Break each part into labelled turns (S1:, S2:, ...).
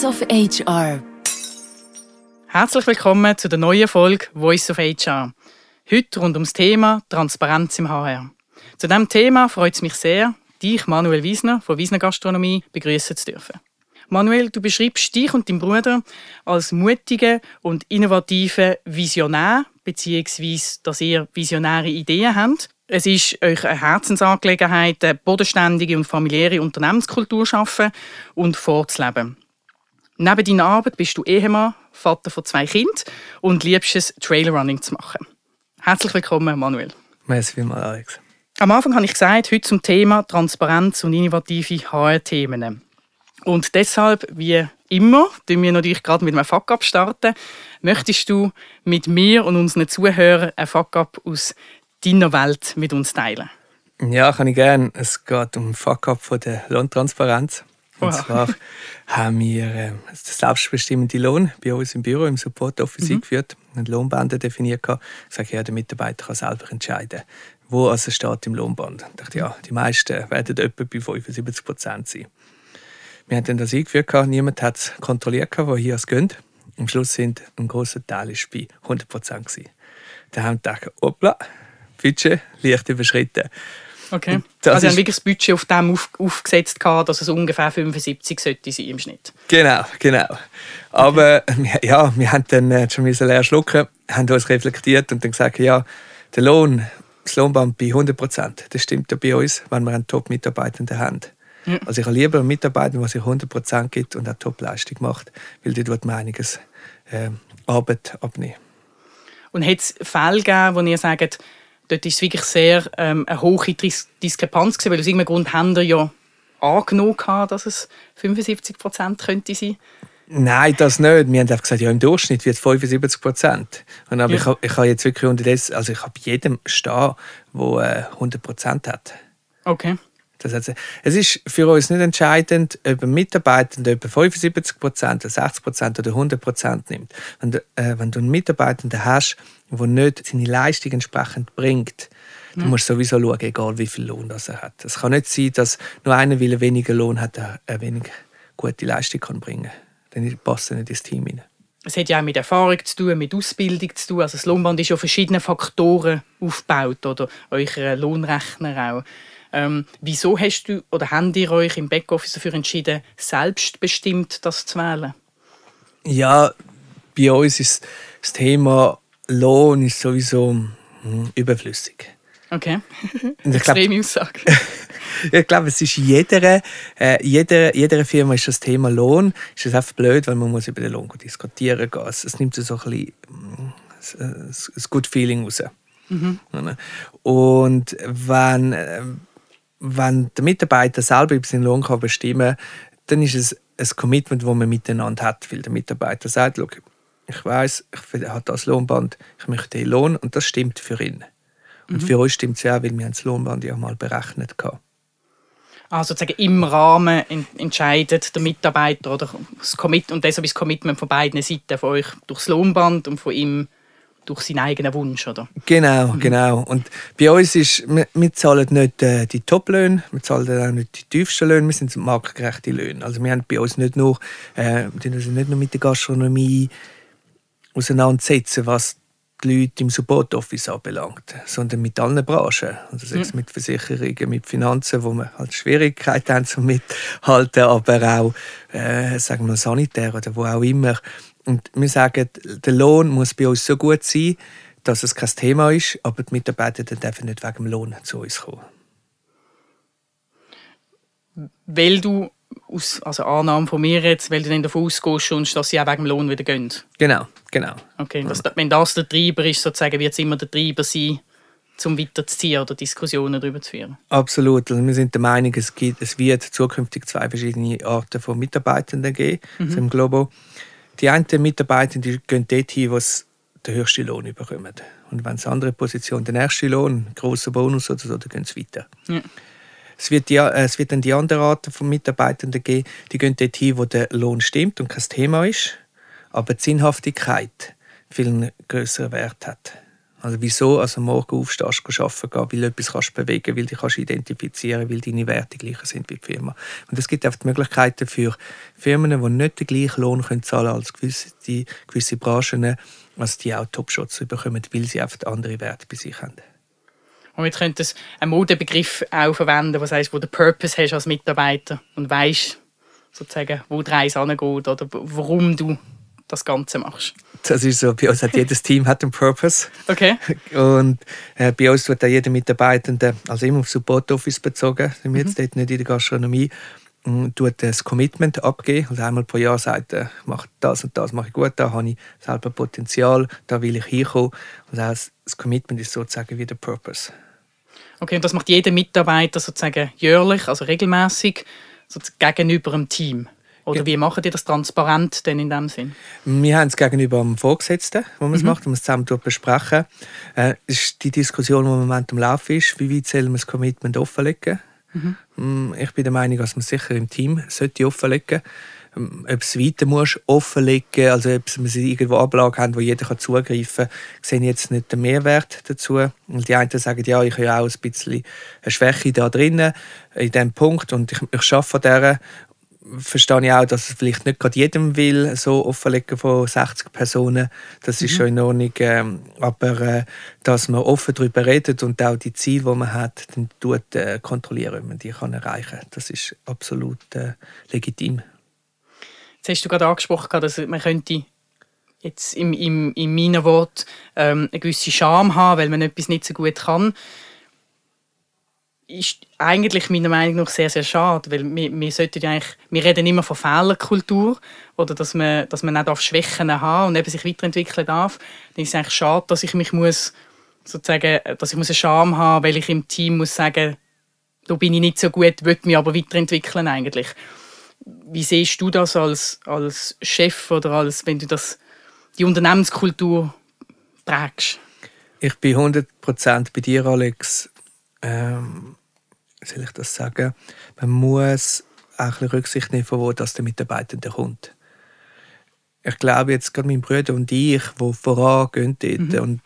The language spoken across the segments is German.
S1: Voice of HR.
S2: Herzlich willkommen zu der neuen Folge Voice of HR. Heute rund ums Thema Transparenz im HR. Zu diesem Thema freut es mich sehr, dich, Manuel Wiesner von Wiesner Gastronomie, begrüßen zu dürfen. Manuel, du beschreibst dich und deinen Bruder als mutige und innovative Visionär, beziehungsweise, dass ihr visionäre Ideen habt. Es ist euch eine Herzensangelegenheit, eine bodenständige und familiäre Unternehmenskultur zu schaffen und vorzuleben. Neben deiner Arbeit bist du Ehemann, Vater von zwei Kindern und liebst es, Trailrunning zu machen. Herzlich willkommen, Manuel.
S3: Merci vielmals, Alex.
S2: Am Anfang habe ich gesagt, heute zum Thema Transparenz und innovative HR-Themen. Und deshalb, wie immer, tun wir natürlich gerade mit einem Fuck-Up starten. Möchtest du mit mir und unseren Zuhörern ein Fuck-Up aus deiner Welt mit uns teilen?
S3: Ja, kann ich gerne. Es geht um Fuck-Up von der Lohntransparenz. Und zwar haben wir äh, den selbstbestimmenden Lohn bei uns im Büro, im Support Office eingeführt, eine Lohnbande definiert. gehabt. gesagt, ja, der Mitarbeiter kann selber entscheiden, wo also steht im Lohnband. Ich dachte, ja, die meisten werden etwa bei 75 Prozent sein. Wir haben dann das eingeführt, gehabt, niemand hat es kontrolliert, wo hier es geht. Am Schluss sind ein großer Teil ist bei 100 Prozent. Da haben wir gedacht, hoppla, Budget leicht überschritten.
S2: Okay.
S3: das
S2: also, ihr
S3: ist-
S2: habt wirklich das Budget auf dem auf, aufgesetzt, gehabt, dass es ungefähr 75 sollte sein im Schnitt.
S3: Genau, genau. Aber wir- ja, wir haben dann äh, schon müssen leer schlucken, haben uns reflektiert und dann gesagt, ja, der Lohn, das Lohnband bei 100 Prozent, das stimmt ja bei uns, wenn wir einen Top-Mitarbeitenden haben. Also ich habe lieber einen Mitarbeiter, der sich 100 Prozent gibt und auch Top-Leistung macht, weil dort wird man einiges äh, Arbeit abnehmen.
S2: Und hat es Fälle gegeben, wo ihr sagt, dort ist es wirklich sehr ähm, eine hohe Dis Diskrepanz gewesen, weil aus irgendeinem Grund haben ihr ja angenommen, gehabt, dass es 75 Prozent könnte sein.
S3: Nein, das nicht. Wir haben einfach gesagt, ja, im Durchschnitt wird es 75 Prozent. Und aber
S2: Ja.
S3: ich, habe- ich habe jetzt wirklich unterdessen, also ich habe jedem stehen, der äh, 100 Prozent hat.
S2: Okay.
S3: Das heißt, es ist für uns nicht entscheidend, ob ein Mitarbeiter etwa 75 Prozent, 60 Prozent oder 100 Prozent nimmt. Wenn du, äh, wenn du einen Mitarbeiter hast, der nicht seine Leistung entsprechend bringt, du musst sowieso schauen, egal wie viel Lohn das er hat. Es kann nicht sein, dass nur einer, weil er weniger Lohn hat, eine weniger gute Leistung kann bringen kann. Dann passt er nicht ins Team hinein.
S2: Es hat ja auch mit Erfahrung zu tun, mit Ausbildung zu tun. Also das Lohnband ist ja auf verschiedenen Faktoren aufgebaut oder euer Lohnrechner auch. Ähm, wieso hast du oder habt ihr euch im Backoffice dafür entschieden, selbstbestimmt das zu wählen?
S3: Ja, bei uns ist das Thema Lohn ist sowieso hm, überflüssig.
S2: Okay.
S3: Ich glaub-
S2: Extreme Aussage.
S3: Ich glaube, es ist jeder, äh, jeder, jeder Firma ist das Thema Lohn. Ist es einfach blöd, weil man muss über den Lohn diskutieren gehen. Es, es nimmt so ein bisschen ein, ein Good Feeling raus. Oder? Und wenn, äh, wenn der Mitarbeiter selber über seinen Lohn kann bestimmen kann, dann ist es ein Commitment, das man miteinander hat. Weil der Mitarbeiter sagt, «Schau, ich weiß, ich habe das Lohnband, ich möchte den Lohn und das stimmt für ihn. Und für uns stimmt es ja auch, weil wir das Lohnband ja mal berechnet haben.
S2: Also sozusagen im Rahmen en- entscheidet der Mitarbeiter oder das Commit und deshalb ist das Commitment von beiden Seiten, von euch durchs Lohnband und von ihm durch seinen eigenen Wunsch, oder?
S3: Genau, genau. Und bei uns ist, wir, wir zahlen nicht äh, die Top-Löhne, wir zahlen auch nicht die tiefsten Löhne, wir sind marktgerechte Löhne. Also wir haben bei uns nicht nur, äh, wir uns nicht nur mit der Gastronomie auseinandersetzen, was die Leute im Support Office anbelangt, sondern mit allen Branchen. Also sei es mit Versicherungen, mit Finanzen, wo wir halt Schwierigkeiten haben zum mithalten, aber auch, äh, sagen wir, sanitär oder wo auch immer. Und wir sagen, der Lohn muss bei uns so gut sein, dass es kein Thema ist, aber die Mitarbeiter dürfen nicht wegen dem Lohn zu uns kommen.
S2: Weil du, aus, also Annahme von mir jetzt, weil du dann davon ausgehst, dass sie auch wegen dem Lohn wieder gehen.
S3: Genau, genau.
S2: Okay, das, wenn das der Treiber ist, sozusagen, wird es immer der Treiber sein, zum weiterzuziehen oder Diskussionen darüber zu führen.
S3: Absolut. Also wir sind der Meinung, es, gibt, es wird zukünftig zwei verschiedene Arten von Mitarbeitenden geben also im Globo. Die einen Mitarbeiter die gehen dorthin, wo sie den höchsten Lohn bekommen. Und wenn es andere Position den ersten Lohn, einen grossen Bonus oder so, dann gehen sie weiter.
S2: Ja.
S3: Es wird, die, äh, es wird dann die andere Art von Mitarbeitenden geben, die gehen dorthin, wo der Lohn stimmt und kein Thema ist, aber die Sinnhaftigkeit viel größeren Wert hat. Also wieso also morgen aufstehst, arbeiten weil du etwas kannst bewegen weil du dich identifizieren weil deine Werte gleich sind wie die Firma. Und es gibt auch die Möglichkeiten für Firmen, die nicht den gleichen Lohn können zahlen als gewisse, die, gewisse Branchen, also die auch Top-Shots bekommen, weil sie einfach andere Werte bei sich haben.
S2: Und jetzt könnte es einen Modebegriff auch verwenden, was heißt, wo du Purpose hast als Mitarbeiter und weißt sozusagen, wo die Reise angeht oder warum du das Ganze machst.
S3: Das ist so, bei uns hat jedes Team hat einen Purpose.
S2: Okay.
S3: Und äh, bei uns wird auch jeder Mitarbeitende, also immer auf Support Office bezogen, sind wir mhm. jetzt dort nicht in der Gastronomie, tut das Commitment abgeben. Also einmal pro Jahr sagt er, mache das und das mache ich gut, da habe ich selber Potenzial, da will ich hinkommen. Und das, das Commitment ist sozusagen wie der Purpose.
S2: Okay, und das macht jeder Mitarbeiter sozusagen jährlich, also regelmäßig, gegenüber dem Team? Oder wie machen die das transparent denn in dem Sinn?
S3: Wir haben es gegenüber dem Vorgesetzten, wo man es mhm. macht, wo wir es zusammen besprechen. Äh, ist die Diskussion, die im Moment am Laufen ist, wie weit soll man das Commitment offenlegen? Mhm. Mm, ich bin der Meinung, dass man sicher im Team sollte offenlegen sollte. Mm, ob es weiter muss, offenlegen, also ob sie irgendwo Ablagen haben, wo jeder zugreifen kann, sehe ich jetzt nicht den Mehrwert dazu. Und die einen sagen, ja, ich habe auch ein bisschen eine Schwäche da drinnen, in diesem Punkt, und ich, ich arbeite an dieser verstehe ich auch, dass es vielleicht nicht gerade jedem will, so offenlegen von 60 Personen. Das ist mhm. schon in Ordnung. Ähm, aber äh, dass man offen darüber redet und auch die Ziele, die man hat, dann tut, äh, kontrollieren, wenn man die kann erreichen kann. Das ist absolut äh, legitim.
S2: Jetzt hast du gerade angesprochen, dass man könnte jetzt im, im, in meinen Worten ähm, eine gewisse Scham haben, weil man etwas nicht so gut kann ist eigentlich meiner Meinung nach sehr, sehr schade, weil wir, wir eigentlich, wir reden immer von Fehlerkultur oder dass man, dass man nicht Schwächen haben und eben sich weiterentwickeln darf. Dann ist es eigentlich schade, dass ich mich muss, sozusagen, dass ich muss eine Scham haben, weil ich im Team muss sagen, da bin ich nicht so gut, will mich aber weiterentwickeln eigentlich. Wie siehst du das als, als Chef oder als, wenn du das, die Unternehmenskultur prägst?
S3: Ich bin 100% bei dir, Alex. Ähm, soll ich das sagen, man muss auch ein Rücksicht nehmen, von wo das der Mitarbeitende kommt. Ich glaube jetzt gerade mein Bruder und ich, die vorangehen dort mhm. und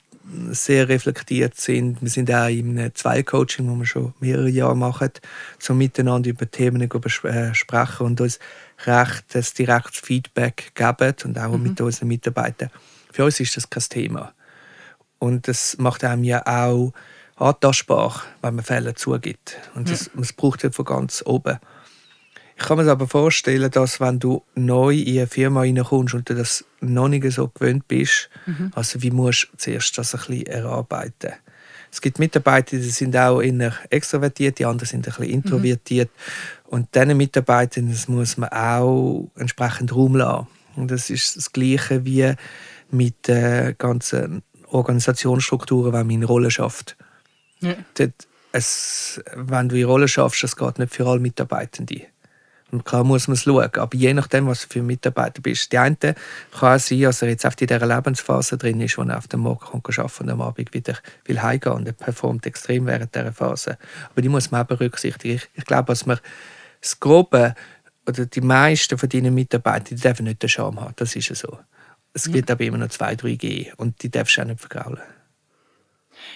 S3: sehr reflektiert sind. Wir sind auch in einem Zwei-Coaching, das wir schon mehrere Jahre machen, so miteinander über Themen äh, sprechen und uns recht, das direktes Feedback geben und auch mhm. mit unseren Mitarbeitern. Für uns ist das kein Thema. Und das macht einem ja auch antastbar, wenn man Fälle zugibt. Und das, ja. braucht ja von ganz oben. Ich kann mir aber vorstellen, dass wenn du neu in eine Firma reinkommst und du das noch nicht so gewöhnt bist, mhm. also wie musst du zuerst das ein bisschen erarbeiten. Es gibt Mitarbeiter, die sind auch eher extrovertiert, die anderen sind ein bisschen introvertiert. Mhm. Und diesen Mitarbeitern das muss man auch entsprechend Raum lassen. Und das ist das Gleiche wie mit den ganzen Organisationsstrukturen, wenn man in Rolle schafft. Ja. es, wenn du in Rolle schaffst, das geht nicht für alle Mitarbeitenden. Und klar muss man es schauen. Aber je nachdem, was du für ein Mitarbeiter bist. Die eine kann sein, dass er jetzt auf in dieser Lebensphase drin ist, wo er auf dem Morgen kommt, arbeiten und am Abend wieder will heimgehen und er performt extrem während dieser Phase. Aber die muss man auch berücksichtigen. Ich, ich glaube, dass man das Grobe oder die meisten von deinen Mitarbeitern, die dürfen nicht den Charme haben. Das ist ja so. Es gibt ja. aber immer noch zwei, drei G und die darfst du auch nicht vergraulen.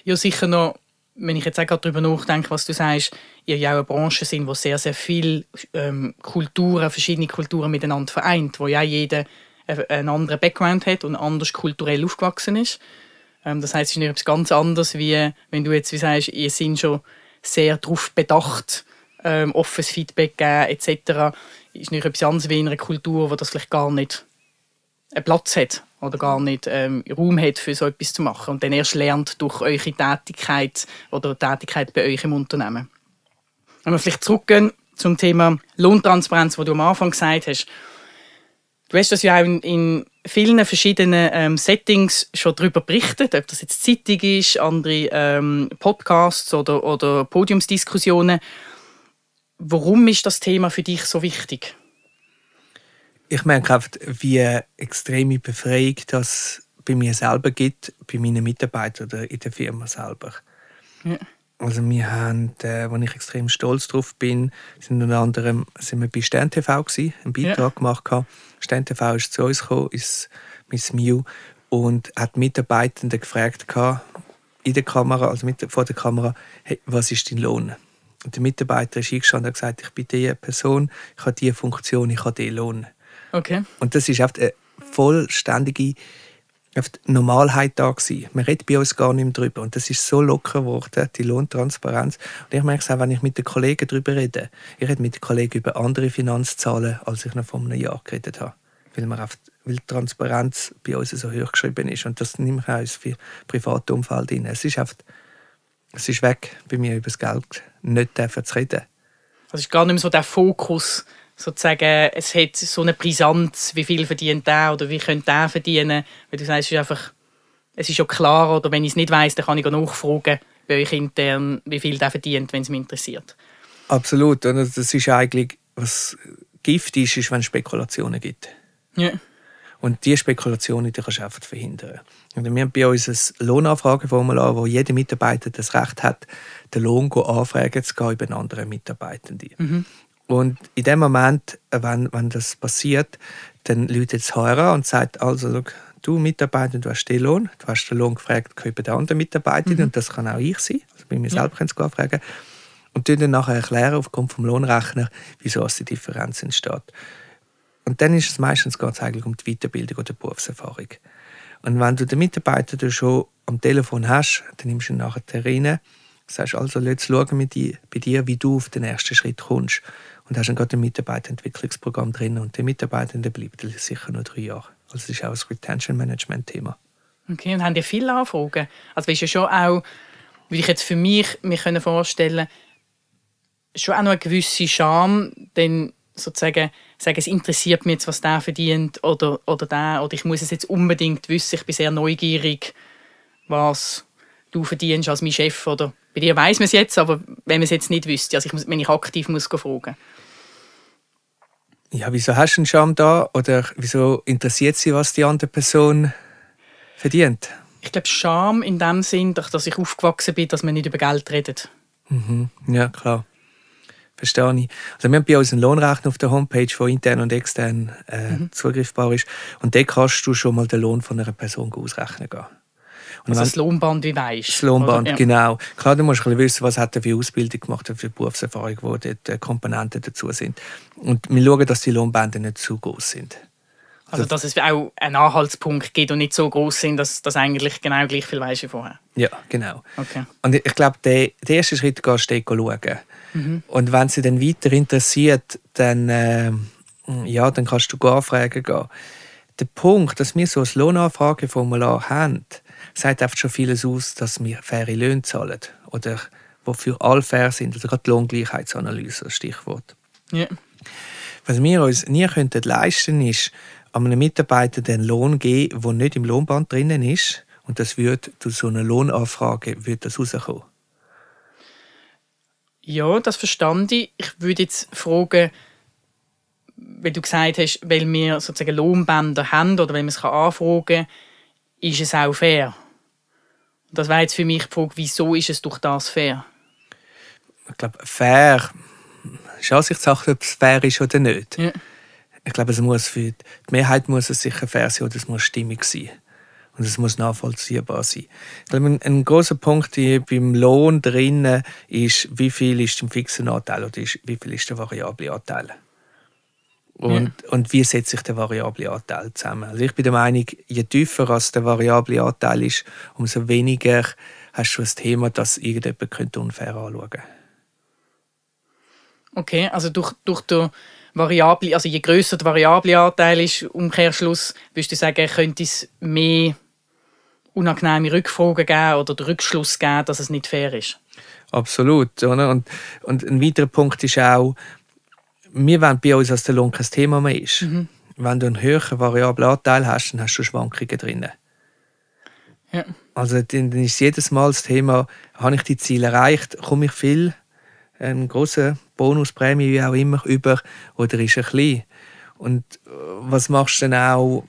S2: Ja, sicher noch wenn ich jetzt auch darüber nachdenke, was du sagst, ihr ja auch eine Branche sind, wo sehr, sehr viele ähm, Kulturen, verschiedene Kulturen miteinander vereint, wo ja jeder einen anderen Background hat und anders kulturell aufgewachsen ist. Ähm, das heißt, es ist etwas ganz anderes, wie wenn du jetzt wie sagst, ihr seid schon sehr darauf bedacht, ähm, offenes Feedback geben etc. Ist nicht etwas anderes wie in einer Kultur, wo das vielleicht gar nicht einen Platz hat oder gar nicht ähm, Raum hat, für so etwas zu machen und dann erst lernt durch eure Tätigkeit oder Tätigkeit bei euch im Unternehmen. Wenn wir vielleicht zurückgehen zum Thema Lohntransparenz, wo du am Anfang gesagt hast, du hast das ja auch in, in vielen verschiedenen ähm, Settings schon darüber berichtet, ob das jetzt Zeitung ist, andere ähm, Podcasts oder, oder Podiumsdiskussionen. Warum ist das Thema für dich so wichtig?
S3: Ich merke einfach, wie extreme Befreiung das bei mir selber gibt, bei meinen Mitarbeitern oder in der Firma selber. Ja. Also wir haben, äh, wo ich extrem stolz drauf bin, sind unter anderem sind wir bei Stern TV gewesen, einen Beitrag ja. gemacht haben. Stern TV ist zu uns gekommen, ist Miss Mew und hat Mitarbeitende gefragt in der Kamera, also mit, vor der Kamera, hey, was ist dein Lohn? Und der Mitarbeiter ist eingestanden und hat gesagt, ich bin diese Person, ich habe diese Funktion, ich habe diesen Lohn.
S2: Okay.
S3: Und das ist oft eine vollständige oft Normalheit da gewesen. Man redet bei uns gar nicht mehr drüber. Und das ist so locker geworden, die Lohntransparenz. Und ich merke es auch, wenn ich mit den Kollegen darüber rede. Ich rede mit den Kollegen über andere Finanzzahlen, als ich noch vor einem Jahr geredet habe. Weil, man oft, weil die Transparenz bei uns so hoch geschrieben ist. Und das nehme ich auch ins private Umfeld rein. Es ist oft, es ist weg, bei mir über das Geld nicht zu reden.
S2: Das ist gar nicht mehr so der Fokus, sozusagen, es hat so eine Brisanz, wie viel verdient der oder wie könnte der verdienen. Weil du sagst, es ist einfach, es ist ja klar, oder wenn ich es nicht weiß, dann kann ich nachfragen bei euch intern, wie viel der verdient, wenn es mich interessiert.
S3: Absolut. Und das ist eigentlich, was Gift ist, ist, wenn es Spekulationen gibt.
S2: Ja.
S3: Und diese Spekulationen die kannst du einfach verhindern. Und wir haben bei uns ein Lohnanfrageformular, wo jeder Mitarbeiter das Recht hat, den Lohn anfragen zu gehen über einen anderen Mitarbeitenden. Mhm. Und in dem Moment, wenn, wenn das passiert, dann läutet das HR und sagt, also, du Mitarbeiter, du hast den Lohn, du hast den Lohn gefragt, über den anderen Mitarbeiter, mhm. und das kann auch ich sein, also bei mir ja. selber können sie fragen. Und dann nachher erklären aufgrund vom Lohnrechner, wieso die Differenz entsteht. Und dann ist es meistens ganz eigentlich um die Weiterbildung oder die Berufserfahrung. Und wenn du den Mitarbeiter schon am Telefon hast, dann nimmst du ihn nachher rein, sagst also, jetzt schauen wir bei dir, wie du auf den ersten Schritt kommst und hast dann gerade ein Mitarbeiterentwicklungsprogramm drin und der Mitarbeiter bleibt sicher noch drei Jahre. Also das ist auch ein Retention Management Thema.
S2: Okay, und haben die viele Anfragen? Also ist ja schon auch, wie ich jetzt für mich mir können vorstellen schon auch noch eine gewisse Scham, denn sozusagen sagen, es interessiert mich jetzt, was der verdient oder, oder der, oder ich muss es jetzt unbedingt wissen, ich bin sehr neugierig, was du verdienst als mein Chef oder bei dir weiß man es jetzt, aber wenn man es jetzt nicht wüsste, also ich muss, wenn ich aktiv muss fragen
S3: ja, wieso hast du einen Scham da? Oder wieso interessiert sie, was die andere Person verdient?
S2: Ich glaube, Scham in dem Sinn, dass ich aufgewachsen bin, dass man nicht über Geld redet.
S3: Mhm. Ja, klar. Verstehe ich. Also wir haben bei uns einen Lohnrechner auf der Homepage, der intern und extern äh, mhm. zugriffbar ist. Und da kannst du schon mal den Lohn von einer Person ausrechnen gehen.
S2: Also das Lohnband, wie weißt
S3: Das Lohnband, ja. genau. Klar, du musst ein wissen, was hat er für Ausbildung gemacht, für Berufserfahrung, wo dort äh, Komponenten dazu sind. Und wir schauen, dass die Lohnbände nicht zu groß sind.
S2: Also, dass es auch einen Anhaltspunkt gibt und nicht so groß sind, dass das eigentlich genau gleich viel weißt wie vorher.
S3: Ja, genau. Okay. Und ich glaube, der, der erste Schritt gehst du schauen. Mhm. Und wenn sie dann weiter interessiert, dann, äh, ja, dann kannst du anfragen gehen. Der Punkt, dass wir so ein Lohnanfrageformular haben, sagt einfach schon vieles aus, dass wir faire Löhne zahlen. Oder wofür alle fair sind. Also gerade die Lohngleichheitsanalyse, das Stichwort.
S2: Ja.
S3: Was wir uns nie könnten leisten ist, einem Mitarbeiter den Lohn geben, der nicht im Lohnband drinnen ist. Und das wird durch so eine Lohnanfrage wird das rauskommen.
S2: Ja, das verstand ich. Ich würde jetzt fragen, weil du gesagt hast, weil wir sozusagen Lohnbänder haben oder wenn man es anfragen kann, ist es auch fair? Das wäre jetzt für mich die Frage, wieso ist es durch das fair?
S3: Ich glaube, fair ist Ansichtssache, ob es fair ist oder nicht. Ja. Ich glaube, es muss für die Mehrheit muss es sicher fair sein oder es muss stimmig sein. Und es muss nachvollziehbar sein. Ich glaube, ein, ein großer Punkt beim Lohn drinnen ist, wie viel ist im fixen Anteil oder wie viel ist der variable Anteil. Und, ja. und wie setzt sich der variable Anteil zusammen? Also ich bin der Meinung, je tiefer als der variable Anteil ist, umso weniger hast du das Thema, dass irgendjemand unfair anschauen könnte.
S2: Okay, also durch, durch den variable, also je größer der variable Anteil ist, Umkehrschluss, würdest du sagen, könnte es mehr unangenehme Rückfragen geben oder den Rückschluss geben, dass es nicht fair ist?
S3: Absolut. Oder? Und, und ein weiterer Punkt ist auch, wir wollen bei uns, dass der Lohn kein Thema mehr ist. Mhm. Wenn du einen höheren variablen Anteil hast, dann hast du Schwankungen drin. Ja. Also dann ist jedes Mal das Thema, habe ich die Ziele erreicht, komme ich viel, einen großen Bonusprämie, wie auch immer, über, oder ist er klein? Und äh, was machst du dann auch,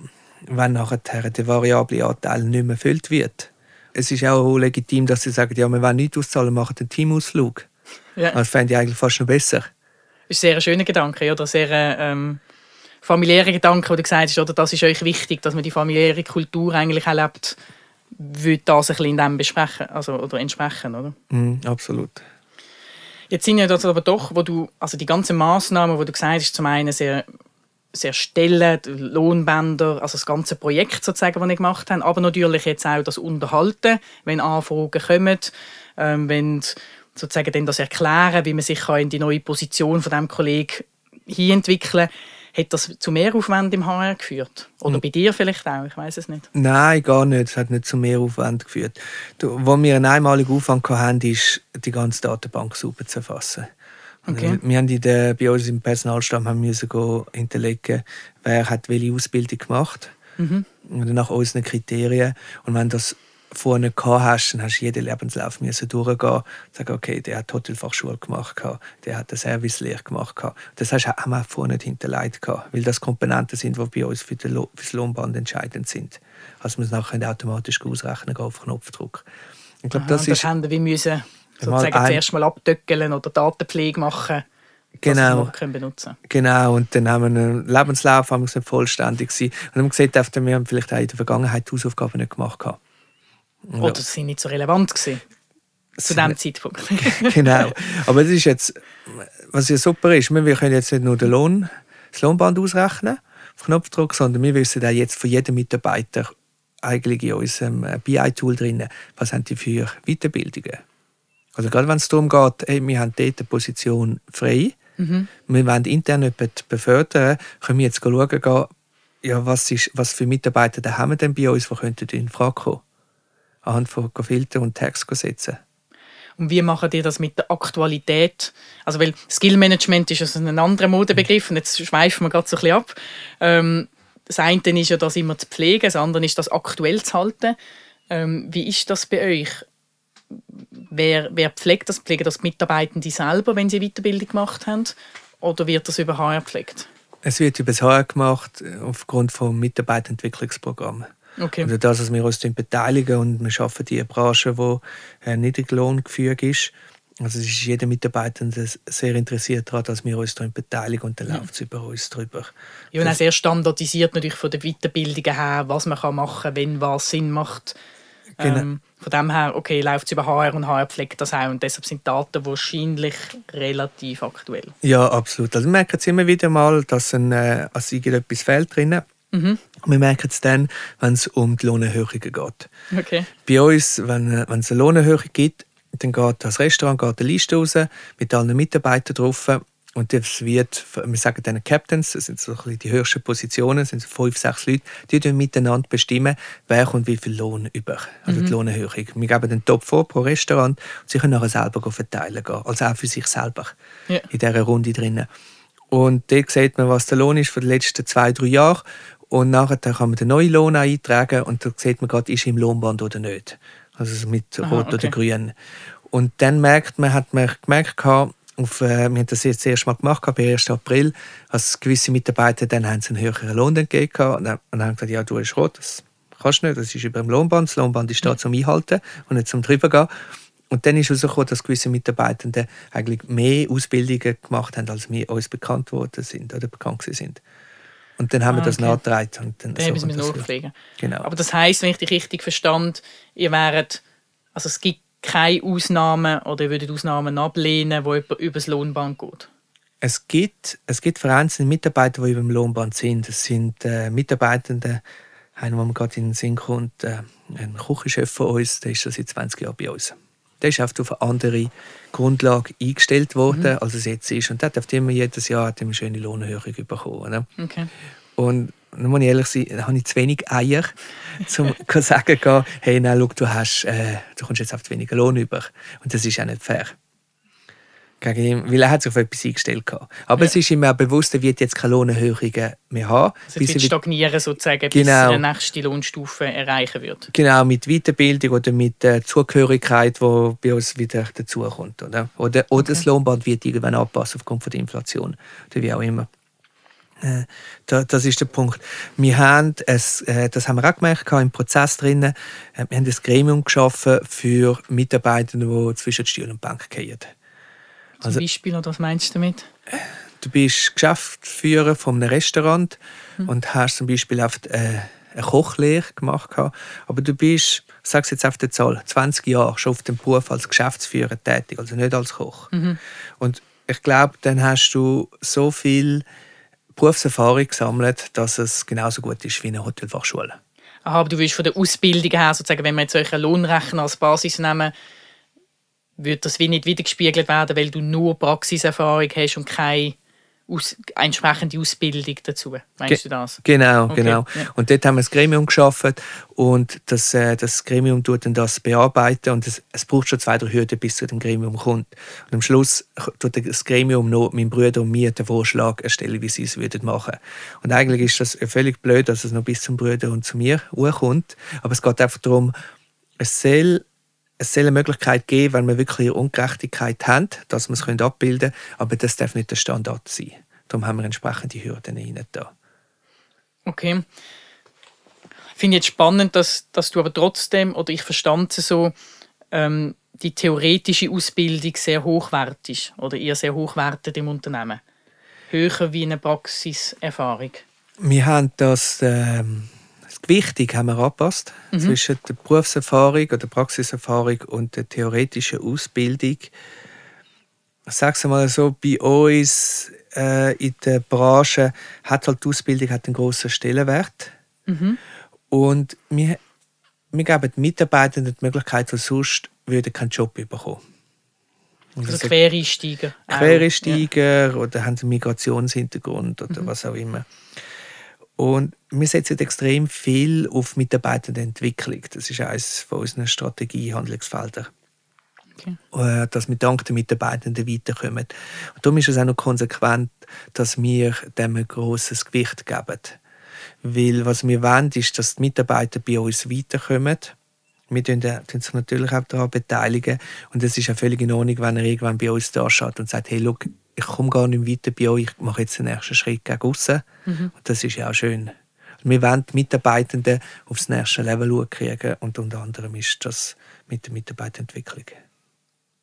S3: wenn nachher der variable Anteil nicht mehr erfüllt wird? Es ist auch legitim, dass sie sagen, ja, wir wollen nichts auszahlen, machen einen Teamausflug. Ja. Das fände ich eigentlich fast noch besser
S2: ist sehr ein schöner Gedanke, oder? Sehr ähm, familiärer Gedanke, wo du gesagt hast, oder? Das ist euch wichtig, dass man die familiäre Kultur eigentlich auch lebt würde das ein bisschen in dem besprechen, also, oder entsprechen, oder?
S3: Mm, absolut.
S2: Jetzt sind ja das aber doch, wo du, also die ganzen Maßnahmen, wo du gesagt hast, zum einen sehr, sehr Stellen, Lohnbänder, also das ganze Projekt sozusagen, das ich gemacht habe, aber natürlich jetzt auch das Unterhalten, wenn Anfragen kommen, ähm, wenn sozusagen dann das erklären, wie man sich in die neue Position von dem Kollegen hier entwickeln kann hat das zu mehr Aufwand im HR geführt? Oder hm. bei dir vielleicht auch? Ich weiß es nicht.
S3: Nein, gar nicht. Es hat nicht zu mehr Aufwand geführt. Wo wir einen einmaligen Aufwand hatten, ist, die ganze Datenbank super zu erfassen. Okay. Wir haben in der, bei uns im Personalstamm haben müssen hinterlegen, wer hat welche Ausbildung gemacht mhm. nach unseren Kriterien. Und wenn das vorne gehabt hast, dann hast du jeden Lebenslauf müssen durchgehen und sagen, okay, der hat Hotelfachschule gemacht, der hat eine Servicelehre gemacht. Das heißt, haben wir vorne nicht hinterlegt, weil das Komponenten sind, die bei uns für, das Lohnband entscheidend sind. Also man nachher automatisch ausrechnen auf Knopfdruck.
S2: Ich glaube, das ist... haben wir müssen sozusagen ein... zuerst mal abdöckeln oder Datenpflege machen
S3: genau. Genau, und dann haben wir einen Lebenslauf haben wir nicht vollständig gewesen. Und dann haben wir gesehen, wir haben vielleicht auch in der Vergangenheit Hausaufgaben nicht gemacht haben.
S2: Ja. Oder sie nicht so relevant gewesen. Zu diesem Zeitpunkt.
S3: genau. Aber das ist jetzt, was ja super ist, wir können jetzt nicht nur den Lohn, das Lohnband ausrechnen, auf Knopfdruck, sondern wir wissen auch jetzt von jedem Mitarbeiter eigentlich in unserem äh, BI-Tool drin, was haben die für Weiterbildungen. Also gerade wenn es darum geht, hey, wir haben dort eine Position frei, mhm. wir wollen intern jemanden befördern, können wir jetzt schauen, ja, was, ist, was für Mitarbeiter haben wir denn bei uns, die könnten in Frage kommen anhand von Filtern und Tags setzen.
S2: Und wie machen die das mit der Aktualität? Also, weil Skillmanagement ist also ein anderer Modebegriff und jetzt schweifen wir gerade so ein bisschen ab. Ähm, das eine ist ja das immer zu pflegen, das andere ist das aktuell zu halten. Ähm, wie ist das bei euch? Wer, wer pflegt das? Pflegen das die Mitarbeitenden selber, wenn sie Weiterbildung gemacht haben? Oder wird das über HR gepflegt?
S3: Es wird über das HR gemacht, aufgrund von Mitarbeiterentwicklungsprogrammen. Okay. Oder das, dass wir uns beteiligen und wir schaffen die Branche, wo ein Niedriglohngefüge ist. Also es ist jeder Mitarbeiter sehr interessiert daran, dass wir uns daran beteiligen und dann ja. läuft es über uns drüber.
S2: Ja, und auch sehr standardisiert natürlich von der Weiterbildung her, was man machen kann, wenn was Sinn macht. Genau. Ähm, von dem her, okay, läuft es über HR und HR pflegt das auch und deshalb sind Daten wahrscheinlich relativ aktuell.
S3: Ja, absolut. Also wir merken es immer wieder mal, dass ein, äh, also irgendetwas fehlt drinnen Mhm. Wir merken es dann, wenn es um die Lohnerhöhungen geht.
S2: Okay.
S3: Bei uns, wenn, wenn es eine Lohnerhöhung gibt, dann geht das Restaurant geht eine Liste raus mit allen Mitarbeitern drauf. Und das wird, wir sagen dann Captains, das sind so ein die höchsten Positionen, das sind so fünf, sechs Leute, die dann miteinander bestimmen, wer kommt wie viel Lohn über, also mhm. die Lohnerhöhung. Wir geben den Top vor pro Restaurant und sie können nachher selber verteilen gehen, also auch für sich selber ja. in dieser Runde drinnen. Und dort sieht man, was der Lohn ist für die letzten zwei, drei Jahre und nachher kann man den neuen Lohn eintragen und da sieht man gerade, ist er im Lohnband oder nicht. Also mit Aha, Rot okay. oder Grün. Und dann merkt man, hat man gemerkt, auf, äh, wir haben das jetzt das erste Mal gemacht, am 1. April, als gewisse Mitarbeiter dann haben sie einen höheren Lohn entgegen und dann, und dann haben gesagt, ja, du bist rot, das kannst du nicht, das ist über dem Lohnband, das Lohnband ist da zum Einhalten und nicht zum drüber gehen. Und dann ist herausgekommen, dass gewisse Mitarbeitende eigentlich mehr Ausbildungen gemacht haben, als wir uns bekannt worden sind oder bekannt sind. Und dann haben wir ah, das okay. nachgetragen. Und dann,
S2: dann so müssen wir es nachpflegen. Genau. Aber das heisst, wenn ich dich richtig verstand, ihr wäret, also es gibt keine Ausnahmen oder ihr würdet Ausnahmen ablehnen, wo jemand über das Lohnband geht?
S3: Es gibt, es gibt vereinzelte Mitarbeiter, die über dem Lohnband sind. Das sind äh, Mitarbeitende, einer, der mir gerade in den Sinn kommt, äh, ein Küchenchef von uns, der ist schon seit 20 Jahren bei uns. Der ist auf eine andere Grundlage eingestellt worden, mhm. als es jetzt ist. Und der hat immer jedes Jahr eine schöne Lohnerhöhung bekommen. Ne? Okay. Und dann muss ich ehrlich sein, da habe ich zu wenig Eier, um zu sagen, hey, nein, schau, du, hast, äh, du kommst jetzt auf zu wenig Lohn über. Und das ist auch nicht fair gegen ihn, weil er hat sich auf etwas eingestellt hat. Aber ja. es ist ihm auch bewusst, er wird jetzt keine Lohnerhöhungen mehr haben.
S2: Also bis er stagnieren sozusagen, bis genau. er eine nächste Lohnstufe erreichen wird.
S3: Genau, mit Weiterbildung oder mit äh, Zugehörigkeit, die bei uns wieder dazukommt. Oder, oder, oder okay. das Lohnband wird irgendwann anpassen aufgrund von der Inflation oder wie auch immer. Äh, das ist der Punkt. Wir haben es, äh, das haben wir auch gemerkt im Prozess drin. Äh, wir haben ein Gremium geschaffen für Mitarbeiter, die zwischen Stuhl und Bank gehen.
S2: Zum also, Beispiel, oder was meinst du damit?
S3: Du bist Geschäftsführer von einem Restaurant hm. und hast zum Beispiel oft, äh, eine Kochlehre gemacht, aber du bist, ich sage jetzt auf der Zahl, 20 Jahre schon auf dem Beruf als Geschäftsführer tätig, also nicht als Koch. Mhm. Und ich glaube, dann hast du so viel Berufserfahrung gesammelt, dass es genauso gut ist wie eine Hotelfachschule.
S2: Aha, aber du willst von der Ausbildung her, sozusagen, wenn wir jetzt solche Lohnrechner als Basis nehmen, wird das wie nicht wiedergespiegelt werden, weil du nur Praxiserfahrung hast und keine aus, entsprechende Ausbildung dazu. Meinst du das?
S3: Genau, okay. genau. Ja. Und dort haben wir das Gremium geschaffen und das, äh, das Gremium tut dann das bearbeiten und es, es braucht schon zwei, drei Hürden, bis zu dem Gremium kommt. Und am Schluss tut das Gremium noch meinem Bruder und mir den Vorschlag erstellen, wie sie es würden machen. Und eigentlich ist das völlig blöd, dass es noch bis zum Bruder und zu mir kommt. Aber es geht einfach darum, es soll es soll eine Möglichkeit geben, wenn wir wirklich eine Ungerechtigkeit haben, dass wir es abbilden können, aber das darf nicht der Standard sein. Darum haben wir entsprechende Hürden rein da.
S2: Okay. Ich finde jetzt spannend, dass, dass du aber trotzdem, oder ich verstand es so, ähm, die theoretische Ausbildung sehr hochwertig oder ihr sehr hochwertet im Unternehmen. Höher wie eine Praxiserfahrung.
S3: Wir haben das ähm, die Gewichtung haben wir angepasst mhm. zwischen der Berufserfahrung oder Praxiserfahrung und der theoretischen Ausbildung. Ich sage es mal so, bei uns äh, in der Branche hat halt die Ausbildung hat einen grossen Stellenwert. Mhm. Und wir, wir geben den Mitarbeitenden die Möglichkeit, die sonst würden keinen Job bekommen.
S2: Also, also Quereinsteiger.
S3: Quereinsteiger ja. oder haben einen Migrationshintergrund oder mhm. was auch immer. Und wir setzen extrem viel auf Mitarbeitendenentwicklung. Das ist eines von unseren Strategiehandlungsfeldern. Okay. Äh, dass wir dank den Mitarbeitenden weiterkommen. Und darum ist es auch noch konsequent, dass wir dem ein grosses Gewicht geben. Weil was wir wollen, ist, dass die Mitarbeiter bei uns weiterkommen. Wir tun sich natürlich auch daran beteiligen. Und es ist ja völlig in Ordnung, wenn er irgendwann bei uns da schaut und sagt, hey, look, ich komme gar nicht weiter bei euch, ich mache jetzt den nächsten Schritt gegen aussen. Mhm. Und das ist ja auch schön. Wir wollen die Mitarbeitenden aufs nächste Level kriegen und unter anderem ist das mit der Mitarbeiterentwicklung.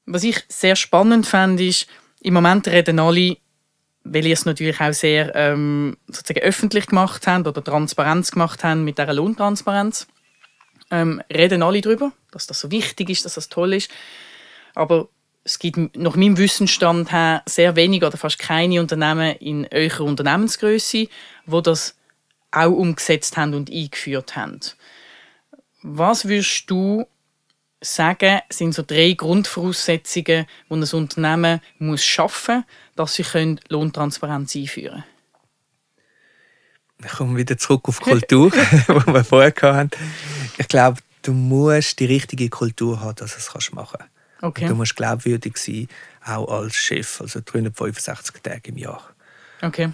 S2: Was ich sehr spannend fand, ist, im Moment reden alle, weil ihr es natürlich auch sehr ähm, sozusagen öffentlich gemacht habt oder Transparenz gemacht habt mit dieser Lohntransparenz, ähm, reden alle darüber, dass das so wichtig ist, dass das toll ist. Aber es gibt nach meinem Wissensstand her sehr wenige oder fast keine Unternehmen in eurer Unternehmensgröße, wo das auch umgesetzt haben und eingeführt haben. Was würdest du sagen, sind so drei Grundvoraussetzungen, die ein Unternehmen muss schaffen muss, dass sie Lohntransparenz einführen
S3: können? Ich komme wieder zurück auf die Kultur, die wir vorher hatten. Ich glaube, du musst die richtige Kultur haben, dass du es machen kannst. Okay. Du musst glaubwürdig sein, auch als Chef, also 365 Tage im Jahr.
S2: Okay.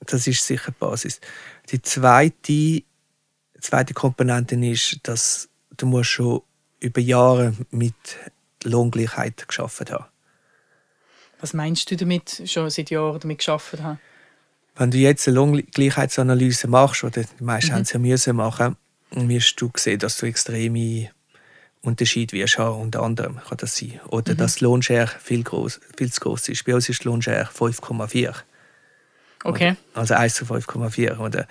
S3: Das ist sicher die Basis. Die zweite, zweite Komponente ist, dass du musst schon über Jahre mit Lohngleichheit geschaffen haben.
S2: Was meinst du damit, schon seit Jahren damit geschaffen haben?
S3: Wenn du jetzt eine Lohngleichheitsanalyse machst, oder die meisten mhm. haben es ja müssen machen, wirst du sehen, dass du extreme Unterschied wirst haben. Unter anderem kann das sein. Oder mhm. dass die Lohnschere viel, groß, viel zu groß ist. Bei uns ist die Lohnschere 5,4.
S2: Okay.
S3: Also 1 zu 5,4. Oder,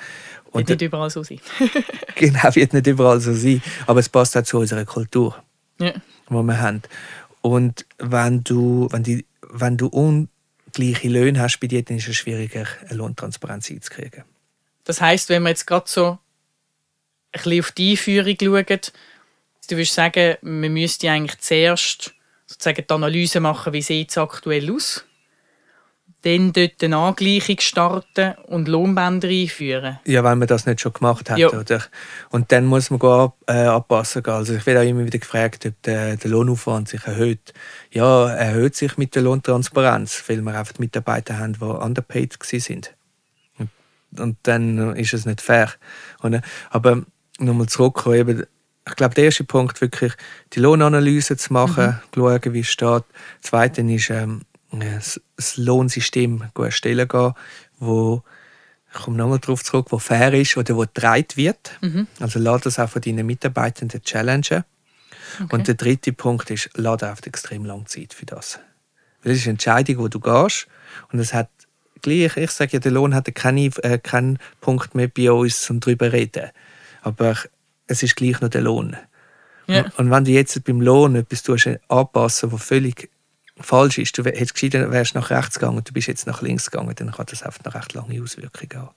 S2: wird nicht überall so sein.
S3: genau, wird nicht überall so sein. Aber es passt auch zu unserer Kultur, ja. die wir haben. Und wenn du, wenn die, wenn du ungleiche Löhne hast bei dir, dann ist es schwieriger, eine Lohntransparenz einzukriegen.
S2: Das heißt, wenn wir jetzt gerade so ein bisschen auf die Einführung Du würdest sagen, man müsste eigentlich zuerst sozusagen die Analyse machen, wie sieht es aktuell aus, dann dort eine Angleichung starten und Lohnbänder einführen.
S3: Ja, wenn man das nicht schon gemacht hat. Ja. Oder? Und dann muss man ab, äh, anpassen. Also ich werde auch immer wieder gefragt, ob der, der, Lohnaufwand sich erhöht. Ja, er erhöht sich mit der Lohntransparenz, weil wir einfach Mitarbeiter haben, die underpaid sind. Und, dann ist es nicht fair. Aber nochmal zurückkommen, ich glaube, der erste Punkt wirklich die Lohnanalyse zu machen, mhm. schauen, wie es steht. Zweitens ist ähm, das Lohnsystem erstellen gehen, wo ich komme nochmal darauf zurück, wo fair ist oder wo getragen wird. Mhm. Also lass das auch von deinen Mitarbeitenden challengen. Okay. Und der dritte Punkt ist, lass einfach extrem lange Zeit für das. Weil das ist eine Entscheidung, wo du gehst und es hat gleich, ich sage ja, der Lohn hat keinen, äh, keinen Punkt mehr bei uns, um darüber zu reden. aber es ist gleich noch der Lohn.
S2: Ja.
S3: Und wenn du jetzt beim Lohn etwas tust, anpassen, was völlig falsch ist, du hättest geschieden, wärst nach rechts gegangen und du bist jetzt nach links gegangen, dann kann das einfach noch recht lange Auswirkungen haben.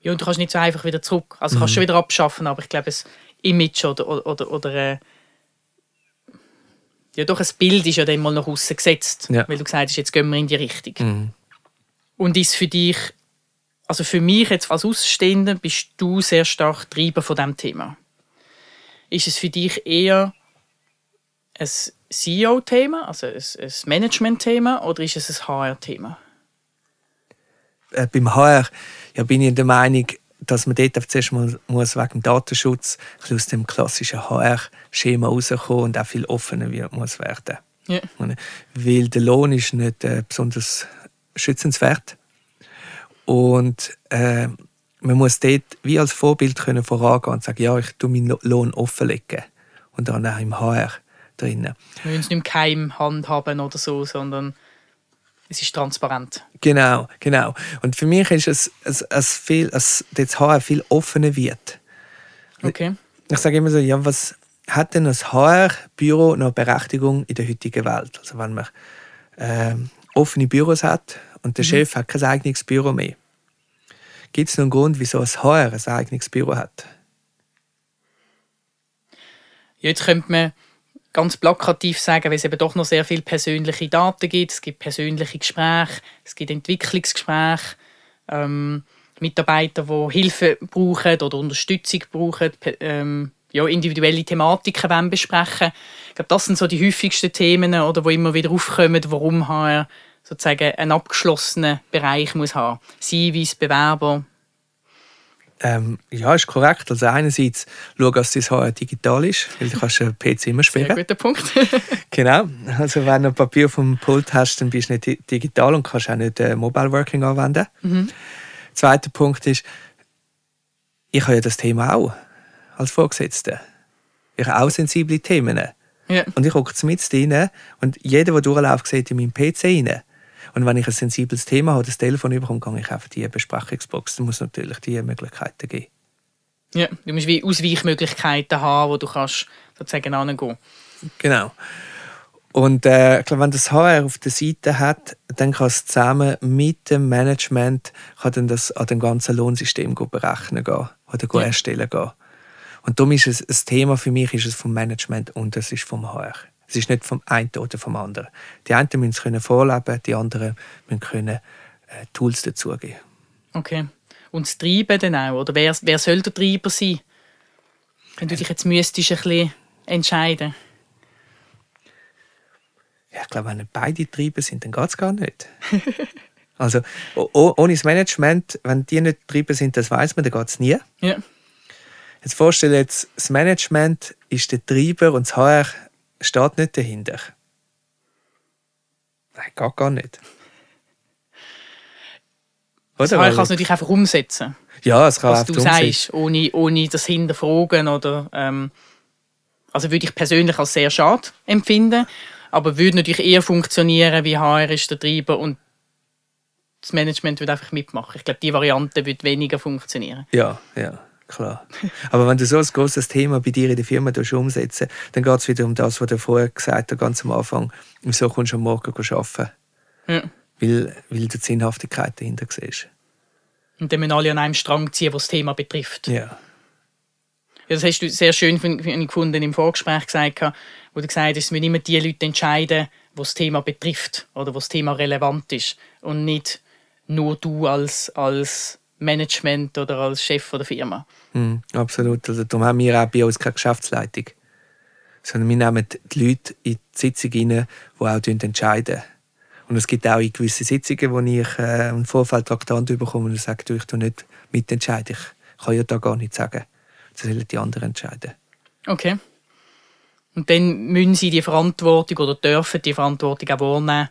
S2: Ja, und du kannst nicht so einfach wieder zurück. Also kannst du schon wieder abschaffen, aber ich glaube, ein Image oder, oder, oder, oder äh, ja, doch ein Bild ist ja dann mal nach außen gesetzt,
S3: Ja.
S2: weil du gesagt hast, jetzt gehen wir in die Richtung.
S3: Mhm.
S2: Und ist für dich, also für mich jetzt als Außenstehender, bist du sehr stark Treiber von diesem Thema. Ist es für dich eher ein CEO-Thema, also ein, ein Management-Thema, oder ist es ein HR-Thema?
S3: äh, beim HR ja, bin ich der Meinung, dass man dort zuerst mal muss wegen dem Datenschutz ein bisschen aus dem klassischen HR-Schema rauskommen und auch viel offener muss werden. Und, Weil der Lohn ist nicht äh, besonders schützenswert und äh, man muss dort wie als Vorbild können vorangehen und sagen, ja, ich tue meinen Lo- Lohn offenlegen und dann auch im HR drinnen.
S2: Wir müssen es nicht im Keim handhaben oder so, sondern es ist transparent.
S3: Genau, genau. Und für mich ist es, es, es viel, es, das HR viel offener wird.
S2: Okay.
S3: Ich sage immer so, ja, was hat denn das HR-Büro noch Berechtigung in der heutigen Welt? Also wenn man ähm, offene Büros hat und der Chef hat kein eigenes Büro mehr. Gibt es noch einen Grund, wieso das HR ein eigenes Büro hat?
S2: Jetzt könnte man ganz plakativ sagen, weil es eben doch noch sehr viele persönliche Daten gibt. Es gibt persönliche Gespräche, es gibt Entwicklungsgespräche, ähm, Mitarbeiter, die Hilfe brauchen oder Unterstützung brauchen, ähm, ja, individuelle Thematiken wollen besprechen. Ich glaube, das sind so die häufigsten Themen, oder, wo immer wieder aufkommen, warum HR sozusagen einen abgeschlossenen Bereich muss haben. Sie, wie Bewerber.
S3: Ähm, ja, ist korrekt. Also einerseits schau, dass dein HR digital ist, weil du kannst einen PC immer
S2: Sehr
S3: sperren.
S2: guter Punkt.
S3: Genau. Also wenn du ein Papier vom Pult hast, dann bist du nicht di- digital und kannst auch nicht äh, Mobile Working anwenden. Zweiter Punkt ist, ich habe ja das Thema auch als Vorgesetzter. Ich habe auch sensible Themen.
S2: ja.
S3: Und ich gucke mit rein und jeder, der durchläuft, sieht in meinen PC rein. Und wenn ich ein sensibles Thema habe, das Telefon bekomme, gehe ich einfach die Besprechungsbox. Da muss natürlich die Möglichkeiten geben.
S2: Ja, du musst wie Ausweichmöglichkeiten haben, wo du kannst sozusagen angehen.
S3: Genau. Und äh, ich glaube, wenn das HR auf der Seite hat, dann kann es zusammen mit dem Management kann dann das an dem ganzen Lohnsystem berechnen gehen oder
S2: Ja.
S3: erstellen gehen. Und darum ist es ein Thema für mich ist es vom Management und es ist vom HR. Es ist nicht vom einen oder vom anderen. Die einen müssen es können vorleben, die anderen müssen können äh, Tools dazugeben.
S2: Okay. Und das Treiben dann auch, oder wer, wer soll der Treiber sein? Wenn du dich jetzt müsstest ein bisschen entscheiden.
S3: Ja, ich glaube, wenn nicht beide Treiber sind, dann geht es gar nicht. also ohne das Management, wenn die nicht Treiber sind, das weiß man, dann geht es nie.
S2: Ja.
S3: Jetzt vorstelle jetzt, das Management ist der Treiber und das HR steht nicht dahinter. Nein, geht gar nicht. Oder?
S2: HR
S3: Weil-
S2: kann es natürlich einfach umsetzen,
S3: ja, es kann
S2: was du
S3: umsetzen.
S2: sagst, ohne, ohne das Hinterfragen. Oder, ähm, also würde ich persönlich als sehr schade empfinden, aber würde natürlich eher funktionieren, wie HR ist der Treiber und das Management würde einfach mitmachen. Ich glaube, die Variante würde weniger funktionieren.
S3: Ja, ja, klar. Aber wenn du so ein großes Thema bei dir in der Firma tust umsetzen dann geht es wieder um das, was du vorher gesagt hast, ganz am Anfang. Wieso kommst du am Morgen arbeiten?
S2: Ja.
S3: Weil, weil du die Sinnhaftigkeit dahinter siehst.
S2: Und dann müssen alle an einem Strang ziehen, was das Thema betrifft.
S3: Ja.
S2: Ja, das hast du sehr schön finde ich, gefunden im Vorgespräch gesagt, wo du gesagt hast, es müssen immer die Leute entscheiden, die das Thema betrifft oder wo das Thema relevant ist und nicht nur du als, als Management oder als Chef der Firma.
S3: Mhm, absolut. Also, darum haben wir auch bei uns keine Geschäftsleitung. Sondern wir nehmen die Leute in die Sitzung rein, die auch entscheiden. Und es gibt auch in gewisse Sitzungen, wo ich äh, im Vorfeld Traktanten bekomme und sage, du, ich tu nicht mitentscheiden. Ich kann ja da gar nichts sagen. Das sollen die anderen entscheiden.
S2: Okay. Und dann müssen sie die Verantwortung oder dürfen die Verantwortung auch wahrnehmen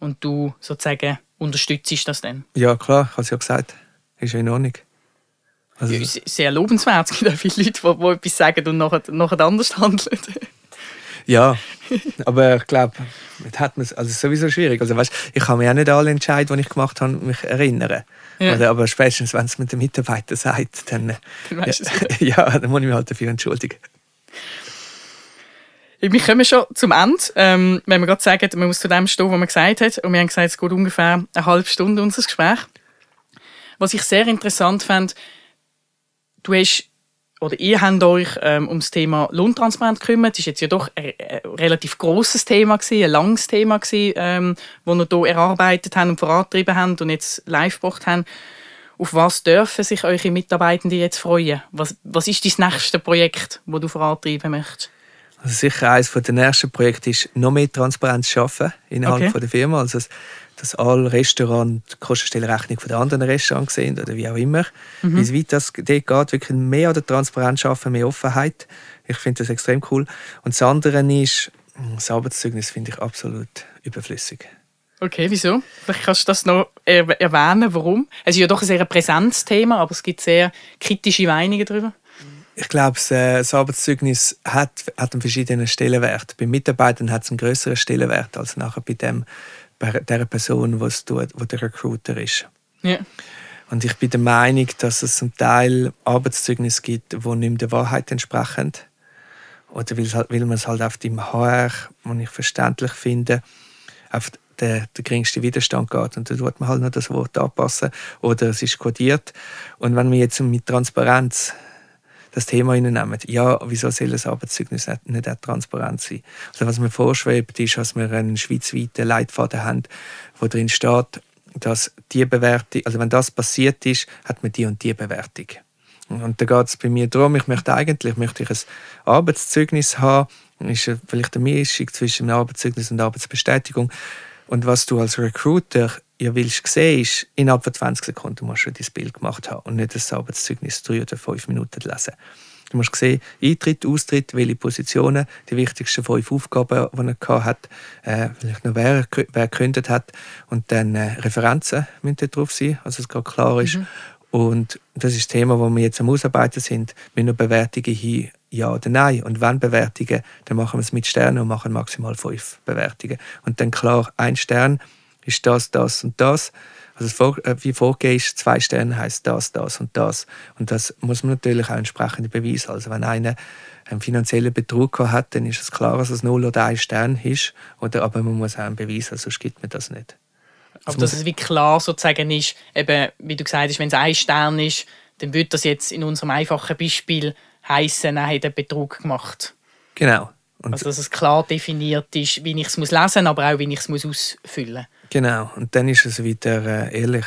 S2: und du sozusagen unterstützt das dann.
S3: Ja, klar, ich habe es ja gesagt. Ist ja in Ordnung. Also,
S2: Ja, se- sehr lobenswert. Es gibt auch viele Leute, die, die etwas sagen und nachher, nachher anders handeln.
S3: Ja, aber ich glaube, hat man also sowieso schwierig. Also weißt, ich kann mich auch nicht alle Entscheidungen, die ich gemacht habe, mich erinnern. Ja. Oder, aber spätestens, wenn es mit dem Mitarbeiter sagt, dann, dann ja, ja, dann muss ich mich halt dafür entschuldigen.
S2: Wir kommen schon zum Ende. Ähm, wenn wir gerade sagen, man muss zu dem stehen, was man gesagt hat. Und wir haben gesagt, es geht ungefähr eine halbe Stunde unser Gespräch. Was ich sehr interessant fand, du hast oder ihr habt euch ähm, um das Thema Lohntransparenz gekümmert. Das ist jetzt ja doch ein, ein relativ großes Thema gewesen, ein langes Thema gewesen, ähm, das ihr hier erarbeitet habt und vorangetrieben habt und jetzt live gebracht habt. Auf was dürfen sich eure Mitarbeitenden jetzt freuen? Was, was ist das nächste Projekt, das du vorantreiben möchtest?
S3: Also sicher eines der nächsten Projekte ist, noch mehr Transparenz schaffen innerhalb okay. der Firma. Also, dass alle Restaurants die Kostenstellenrechnung von den anderen Restaurants sehen oder wie auch immer. Mhm. Wie weit das dort geht, wirklich mehr an der Transparenz schaffen, mehr Offenheit. Ich finde das extrem cool. Und das andere ist, das Arbeitszeugnis finde ich absolut überflüssig.
S2: Okay, wieso? Vielleicht kannst du das noch erwähnen, warum? Es ist ja doch ein sehr präsentes Thema, aber es gibt sehr kritische Meinungen darüber.
S3: Ich glaube, äh, das Arbeitszeugnis hat, hat einen verschiedenen Stellenwert. Bei Mitarbeitern hat es einen größeren Stellenwert als nachher bei, dem, bei der Person, was tut, wo der Recruiter ist.
S2: Ja.
S3: Und ich bin der Meinung, dass es zum Teil Arbeitszeugnisse gibt, die nicht der Wahrheit entsprechen. Oder weil, halt, weil man es halt auf dem HR, was ich verständlich finde, auf den, den geringsten Widerstand geht. Und da tut man halt noch das Wort anpassen. Oder es ist kodiert. Und wenn wir jetzt mit Transparenz das Thema hineinnehmen. Ja, wieso soll das Arbeitszeugnis nicht, nicht auch transparent sein? Also was mir vorschwebt, ist, dass wir einen schweizweiten Leitfaden haben, wo drin steht, dass die Bewertung, also wenn das passiert ist, hat man die und die Bewertung. Und da geht es bei mir darum, ich möchte eigentlich möchte ich ein Arbeitszeugnis haben, ist vielleicht eine Mischung zwischen Arbeitszeugnis und Arbeitsbestätigung. Und was du als Recruiter ja willst sehen, ist, innerhalb von 20 Sekunden musst du dein Bild gemacht haben und nicht das Arbeitszeugnis drei oder fünf Minuten lesen. Du musst sehen, Eintritt, Austritt, welche Positionen, die wichtigsten fünf Aufgaben, die er hat, äh, vielleicht noch wer, wer gekündigt hat und dann äh, Referenzen müssen drauf sein, also es gerade klar ist. Mhm. Und das ist das Thema, wo wir jetzt am Ausarbeiten sind. Wir nur Bewertungen hin, ja oder nein. Und wenn Bewertungen, dann machen wir es mit Sternen und machen maximal fünf Bewertungen. Und dann klar, ein Stern ist das, das und das. Also äh, wie vorgehen ist, zwei Sterne heißt das, das und das. Und das muss man natürlich auch entsprechend beweisen. Also wenn einer einen finanziellen Betrug hat, dann ist es klar, dass es 0 oder 1 Stern ist. Oder, aber man muss auch einen Beweis, also sonst gibt man das nicht.
S2: Aber dass es wie klar sozusagen ist, eben, wie du gesagt hast, wenn es ein Stern ist, dann würde das jetzt in unserem einfachen Beispiel heißen, er hat einen Betrug gemacht.
S3: Genau.
S2: Und also dass es klar definiert ist, wie ich es lesen muss, aber auch wie ich es ausfüllen muss.
S3: Genau, und dann ist es wieder äh, ehrlich.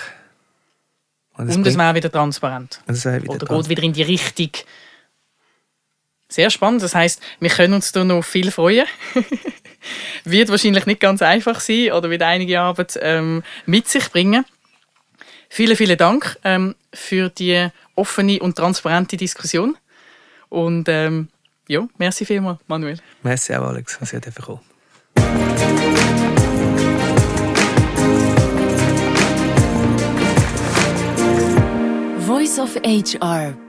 S2: Und es, und es wäre wieder transparent.
S3: Wieder
S2: Oder trans geht wieder in die Richtung. Sehr spannend. Das heißt, wir können uns da noch viel freuen. wird wahrscheinlich nicht ganz einfach sein oder wird einige Arbeit ähm, mit sich bringen. Vielen, vielen Dank ähm, für die offene und transparente Diskussion. Und ähm, ja, merci vielmals, Manuel.
S3: Merci auch, Alex, dass ihr gekommen Voice of HR